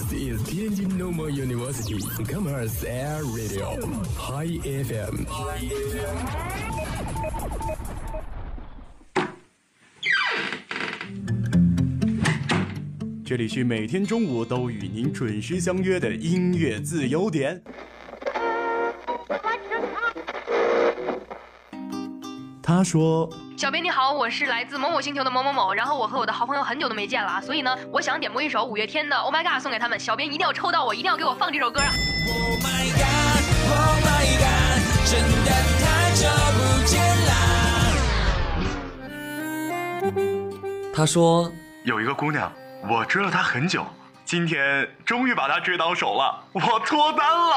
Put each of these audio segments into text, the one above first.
This is Tianjin Normal University Commerce Air Radio High FM。这里是每天中午都与您准时相约的音乐自由点。他说：“小编你好，我是来自某某星球的某某某，然后我和我的好朋友很久都没见了啊，所以呢，我想点播一首五月天的《Oh My God》送给他们。小编一定要抽到我，一定要给我放这首歌啊！” Oh my god, Oh my god，真的太久不见啦。他说：“有一个姑娘，我追了她很久，今天终于把她追到手了，我脱单了。”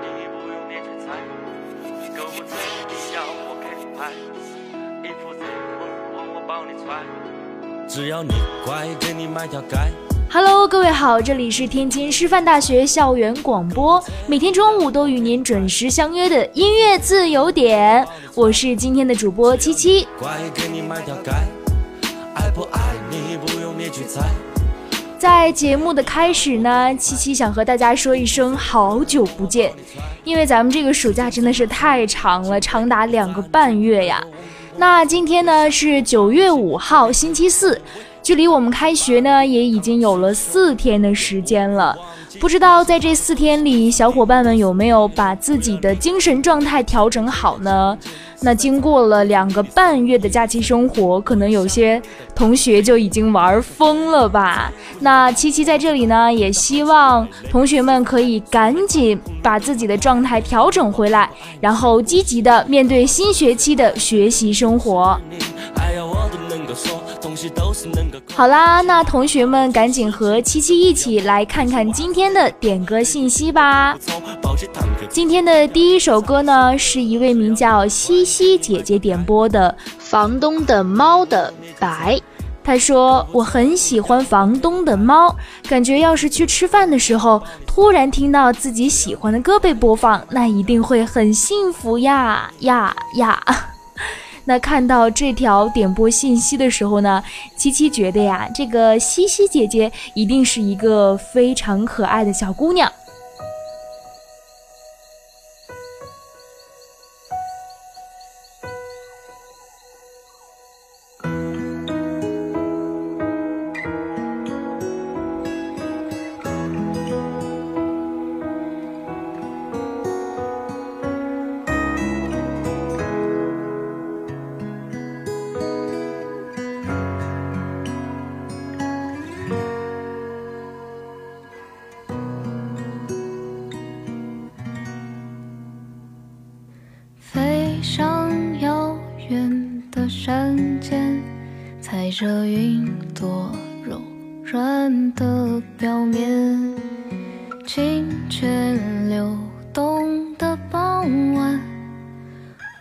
我给你拍，衣服我我帮你穿，只要你乖，给你买条街。Hello，各位好，这里是天津师范大学校园广播，每天中午都与您准时相约的音乐自由点，我是今天的主播七七。乖，给你买条街，爱不爱你不用你去猜。在节目的开始呢，七七想和大家说一声好久不见，因为咱们这个暑假真的是太长了，长达两个半月呀。那今天呢是九月五号，星期四，距离我们开学呢也已经有了四天的时间了。不知道在这四天里，小伙伴们有没有把自己的精神状态调整好呢？那经过了两个半月的假期生活，可能有些同学就已经玩疯了吧？那七七在这里呢，也希望同学们可以赶紧把自己的状态调整回来，然后积极的面对新学期的学习生活。好啦，那同学们赶紧和七七一起来看看今天的点歌信息吧。今天的第一首歌呢，是一位名叫西西姐姐点播的《房东的猫》的白。她说：“我很喜欢房东的猫，感觉要是去吃饭的时候，突然听到自己喜欢的歌被播放，那一定会很幸福呀呀呀！”那看到这条点播信息的时候呢，七七觉得呀，这个西西姐姐一定是一个非常可爱的小姑娘。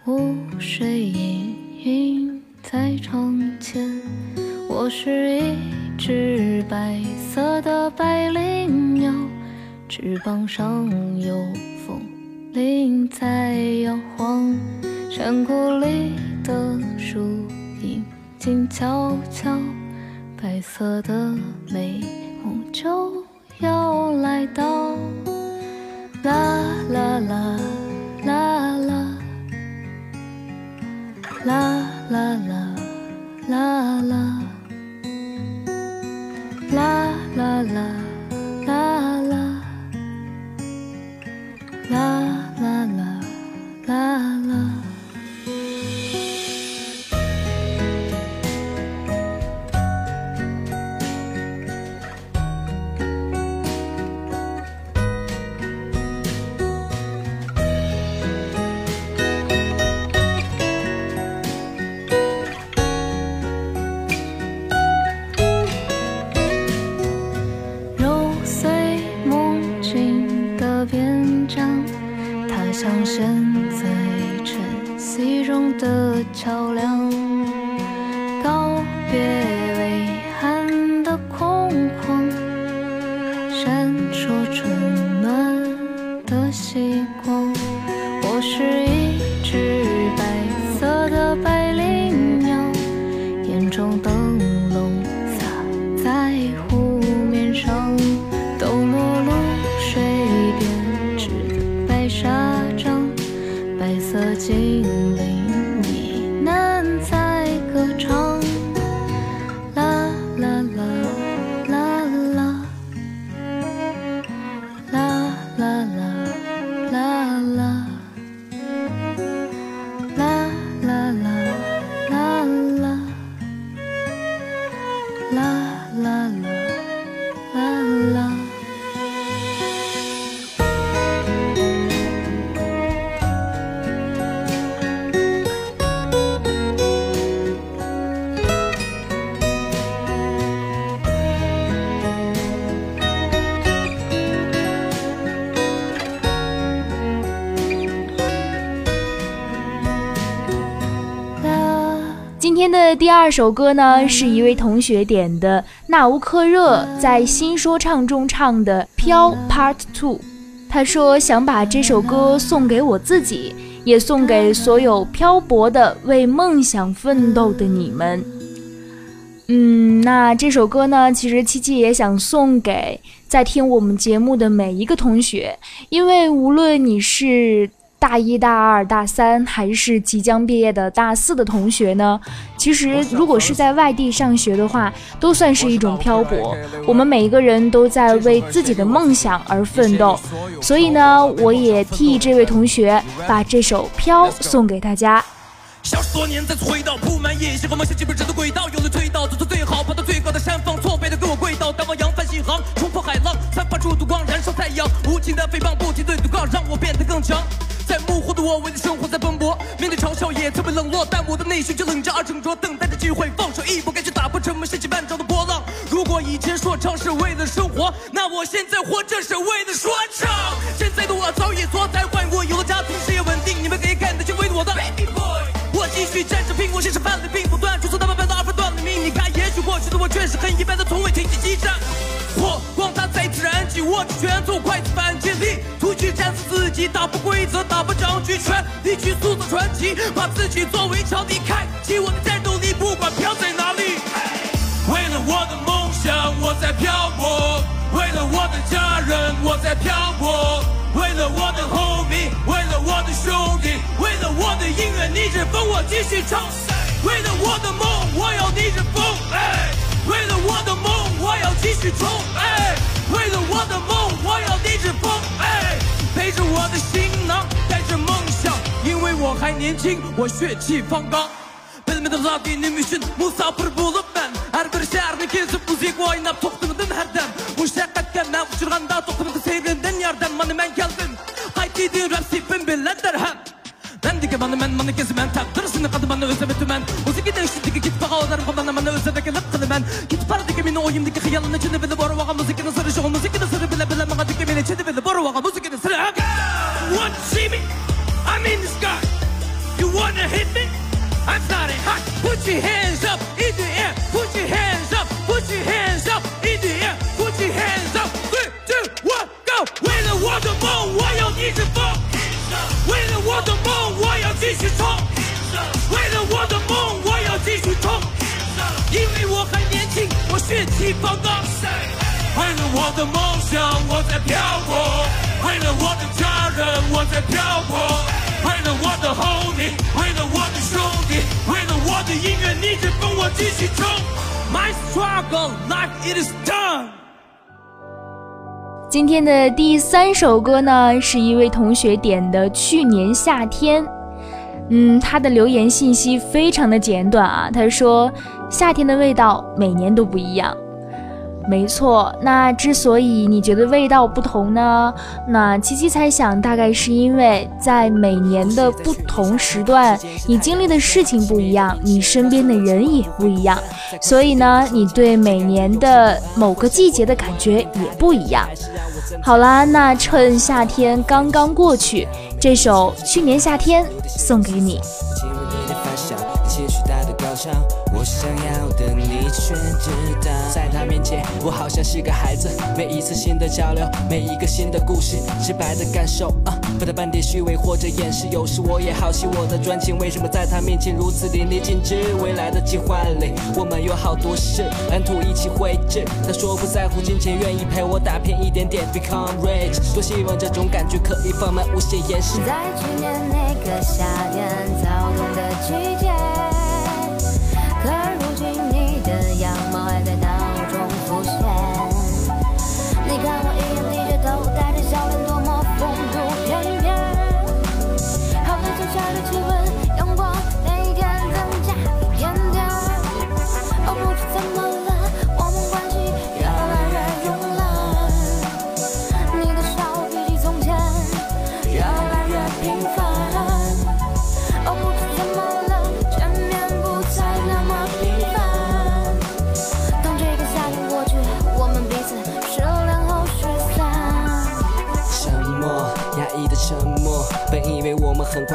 雾水氤氲在窗前。我是一只白色的百灵鸟，翅膀上有风。铃在摇晃，山谷里的树影静悄悄，白色的美梦就要来到。啦啦啦啦啦啦啦啦啦，第二首歌呢，是一位同学点的纳乌克热在新说唱中唱的《飘 Part Two》。他说想把这首歌送给我自己，也送给所有漂泊的为梦想奋斗的你们。嗯，那这首歌呢，其实七七也想送给在听我们节目的每一个同学，因为无论你是。大一、大二、大三，还是即将毕业的大四的同学呢？其实，如果是在外地上学的话，都算是一种漂泊。我们每一个人都在为自己的梦想而奋斗，所以呢，我也替这位同学把这首《飘》送给大家。消失多年，再次回到铺满野心和梦想基本上的轨道，有了走到最好，爬到最高的山峰，挫败的给我跪倒，赶往扬帆起航，冲破海浪，散发出烛光，燃烧太阳，无情的诽谤，不停对让我变得更强。我，为了生活在奔波，面对嘲笑也曾被冷落，但我的内心却冷战而沉着，等待着机会放手一搏，该去打破沉闷掀起万丈的波浪。如果以前说唱是为了生活，那我现在活着是为了说唱。现在的我早已脱胎换骨，有了家庭，事业稳定，你们可以看得见为我的 baby boy。我继续站着，拼，我现实犯了并不断，就算他们犯了二分断了命，你看，也许过去的我确实很一般，但从未停止激战。火光它再自然，起握着拳头，快速反击力，去战死自己，打破规则，打破掌局，全力去塑造传奇，把自己作为强敌，开启我的战斗力，不管飘在哪里。为了我的梦想，我在漂泊；为了我的家人，我在漂泊；为了我的 homie，为了我的兄弟，为了我的音乐逆着风，我继续唱。为了我的梦，我要逆着风。为了我的梦，我要继续冲！为了我的梦，我要逆着风！哎，背着我的行囊，带着梦想，因为我还年轻，我血气方刚。Bilmedim zaten müşün musafir bulup ben Her bir şehrini gezip müzik oynap toktamadım herden Muşakkatken ben uçurganda toktamadı sevdiğimden yerden Mani ben geldim Kayıtlıydın rap sipin bilender hem Mendike bana men bana kezi men Takdırısını kadı bana özleme tümen Müzikiden işittik git bağa olarım Kolana bana özleme gelip kılı ben Git paradaki mini oyundaki hıyalın içinde bile boru vaga Müzikinin sırrı şu müzikinin sırrı bile bile Maga dike mini içinde bile boru vaga Müzikinin sırrı Want to see me? I'm in the sky You wanna hit me? I'm starting hot Put your hands up in the air Put your hands up Put your hands up in the air Put your hands up Three, two, one, go 为了我的梦我要一直疯为了我的梦，我要继续冲！为了我的梦，我要继续冲！因为我还年轻，我血气方刚。为了我的梦想，我在漂泊；为了我的家人，我在漂泊；为了我的 homie，为了我的兄弟，为了我的音乐逆着风，我继续冲！My struggle, life it is done. 今天的第三首歌呢，是一位同学点的《去年夏天》。嗯，他的留言信息非常的简短啊，他说：“夏天的味道每年都不一样。”没错，那之所以你觉得味道不同呢？那七七猜想，大概是因为在每年的不同时段，你经历的事情不一样，你身边的人也不一样，所以呢，你对每年的某个季节的感觉也不一样。好啦，那趁夏天刚刚过去，这首《去年夏天》送给你。上我想要的，你却知道。在他面前，我好像是个孩子。每一次新的交流，每一个新的故事，直白的感受，啊，不带半点虚伪或者掩饰。有时我也好奇，我的专情为什么在他面前如此淋漓尽致？未来的计划里，我们有好多事，蓝图一起绘制。他说不在乎金钱，愿意陪我打拼一点点，become rich。多希望这种感觉可以放慢无限延时。在去年那个夏天，早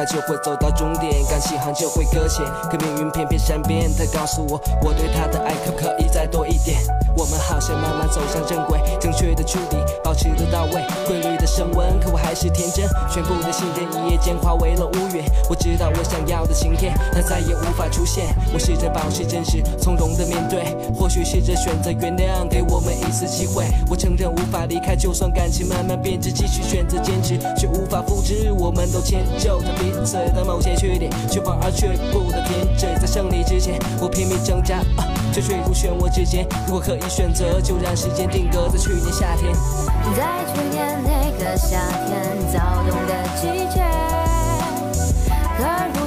就会走到终点，刚起航就会搁浅，可命运偏偏善变。他告诉我，我对他的爱可不可以再多一点？我们好像慢慢走向正轨，正确的处理，保持得到位，规律的升温。可我还是天真，全部的信任一夜间化为了乌云。我知道我想要的晴天，它再也无法出现。我试着保持真实，从容的面对，或许试着选择原谅，给我们一次机会。我承认无法离开，就算感情慢慢变质，继续选择坚持，却无法复制。我们都迁就着彼此此的某些缺点，却望而却步的停止。在胜利之前，我拼命挣扎，啊，却坠入漩涡之间。如果可以选择，就让时间定格在去年夏天。在去年那个夏天，躁动的季节。可如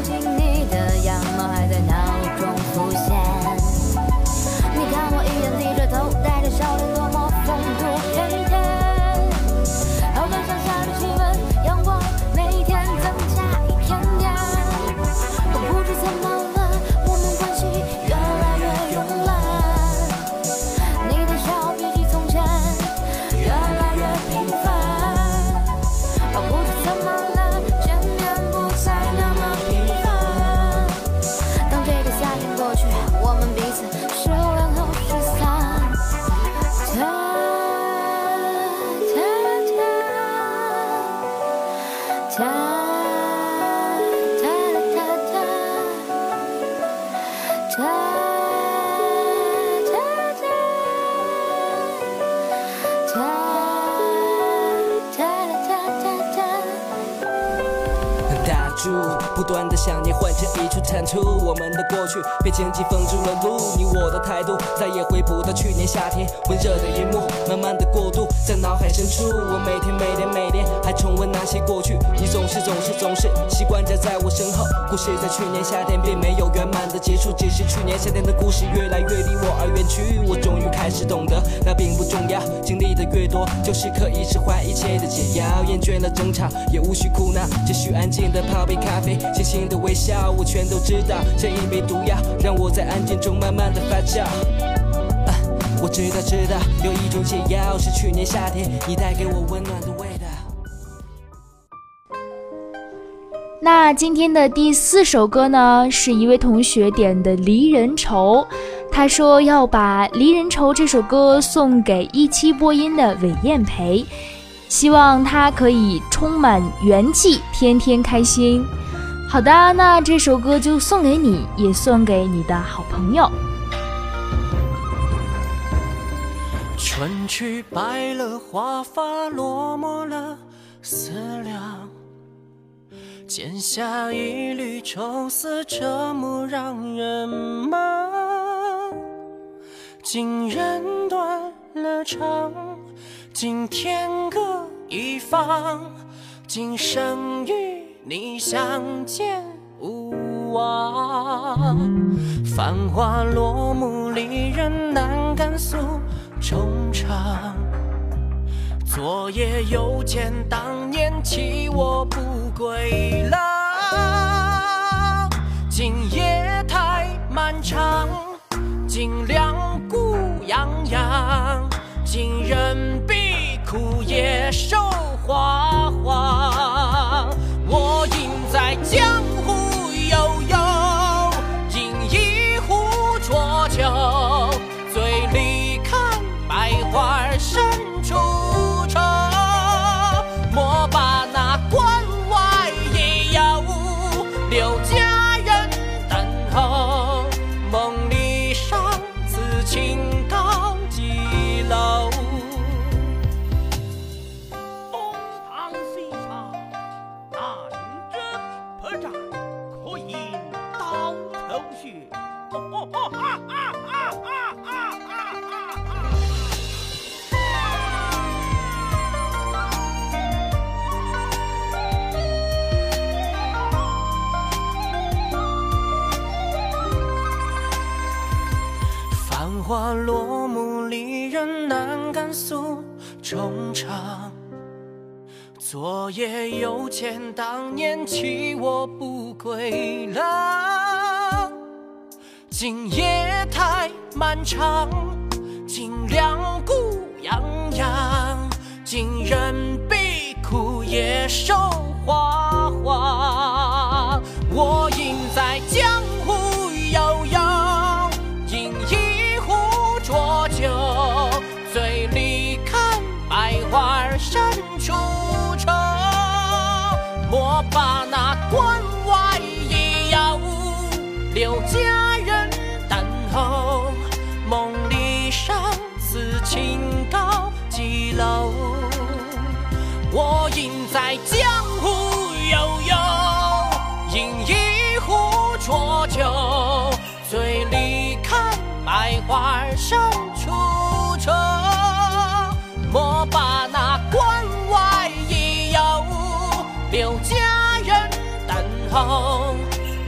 出。我们的过去被荆棘封住了路，你我的态度再也回不到去年夏天温热的一幕，慢慢的过渡在脑海深处。我每天每天每天还重温那些过去，你总是总是总是习惯着在我身后。故事在去年夏天并没有圆满的结束，只夏天的故事越来越离我而远去。我终于开始懂得，那并不重要，经历的越多，就是可以释怀一切的解药。厌倦了争吵，也无需哭闹，只需安静的泡杯咖啡，轻轻的微笑，我全都知道。这一杯毒药，让我在安静中慢慢的发酵。我知道，知道，有一种解药是去年夏天你带给我温暖的那今天的第四首歌呢，是一位同学点的《离人愁》，他说要把《离人愁》这首歌送给一期播音的韦艳培，希望他可以充满元气，天天开心。好的，那这首歌就送给你，也送给你的好朋友。春去白了华发，落寞了思量。剪下一缕愁丝，折磨让人忙。今人断了肠，今天各一方。今生与你相见无望。繁华落幕，离人难敢诉衷肠。昨夜又见当年弃我不归郎，今夜太漫长，今两孤洋洋，今人必枯叶瘦花黄。我应在江湖昨夜又见当年弃我不归郎，今夜太漫长，今两股痒痒，今人比枯叶瘦花。在江湖悠悠，饮一壶浊酒，醉里看百花深处愁。莫把那关外一药留佳人等候，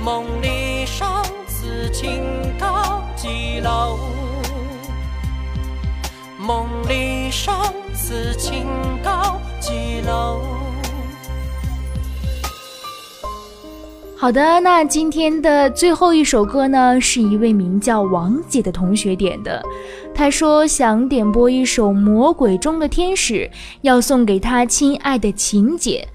梦里殇此情高几楼？梦里殇此情高几楼？好的，那今天的最后一首歌呢，是一位名叫王姐的同学点的。他说想点播一首《魔鬼中的天使》，要送给他亲爱的琴姐，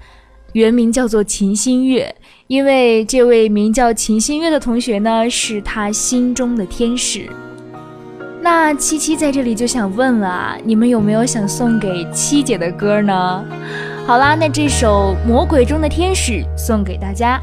原名叫做秦心月。因为这位名叫秦心月的同学呢，是他心中的天使。那七七在这里就想问了啊，你们有没有想送给七姐的歌呢？好啦，那这首《魔鬼中的天使》送给大家。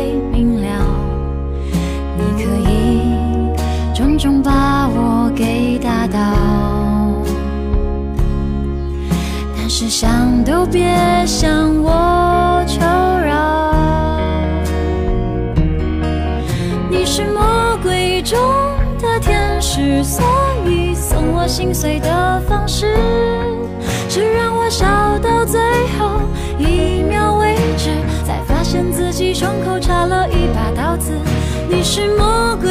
想都别向我求饶。你是魔鬼中的天使，所以送我心碎的方式，是让我笑到最后一秒为止，才发现自己胸口插了一把刀子。你是魔鬼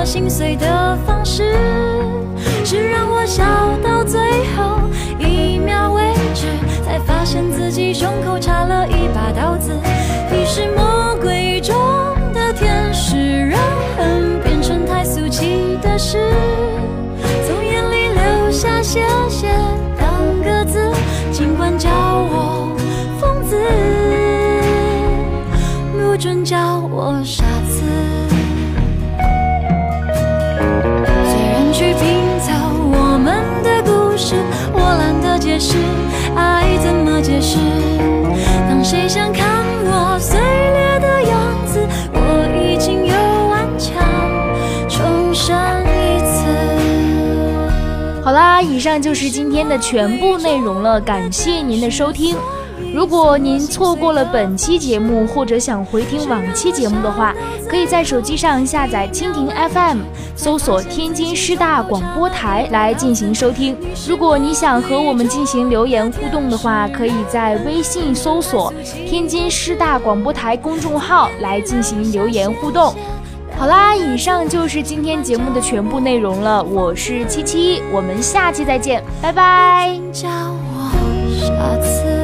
我心碎的方式。是让我笑到最后一秒为止，才发现自己胸口插了一把刀子。你是魔鬼中的天使，让恨变成太俗气的事，从眼里流下谢谢两个字，尽管叫我疯子，不准叫我傻子。谁想看我碎裂的样子，我已经有顽强重生一次。好啦，以上就是今天的全部内容了，感谢您的收听。如果您错过了本期节目，或者想回听往期节目的话，可以在手机上下载蜻蜓 FM，搜索天津师大广播台来进行收听。如果你想和我们进行留言互动的话，可以在微信搜索天津师大广播台公众号来进行留言互动。好啦，以上就是今天节目的全部内容了。我是七七，我们下期再见，拜拜。下次。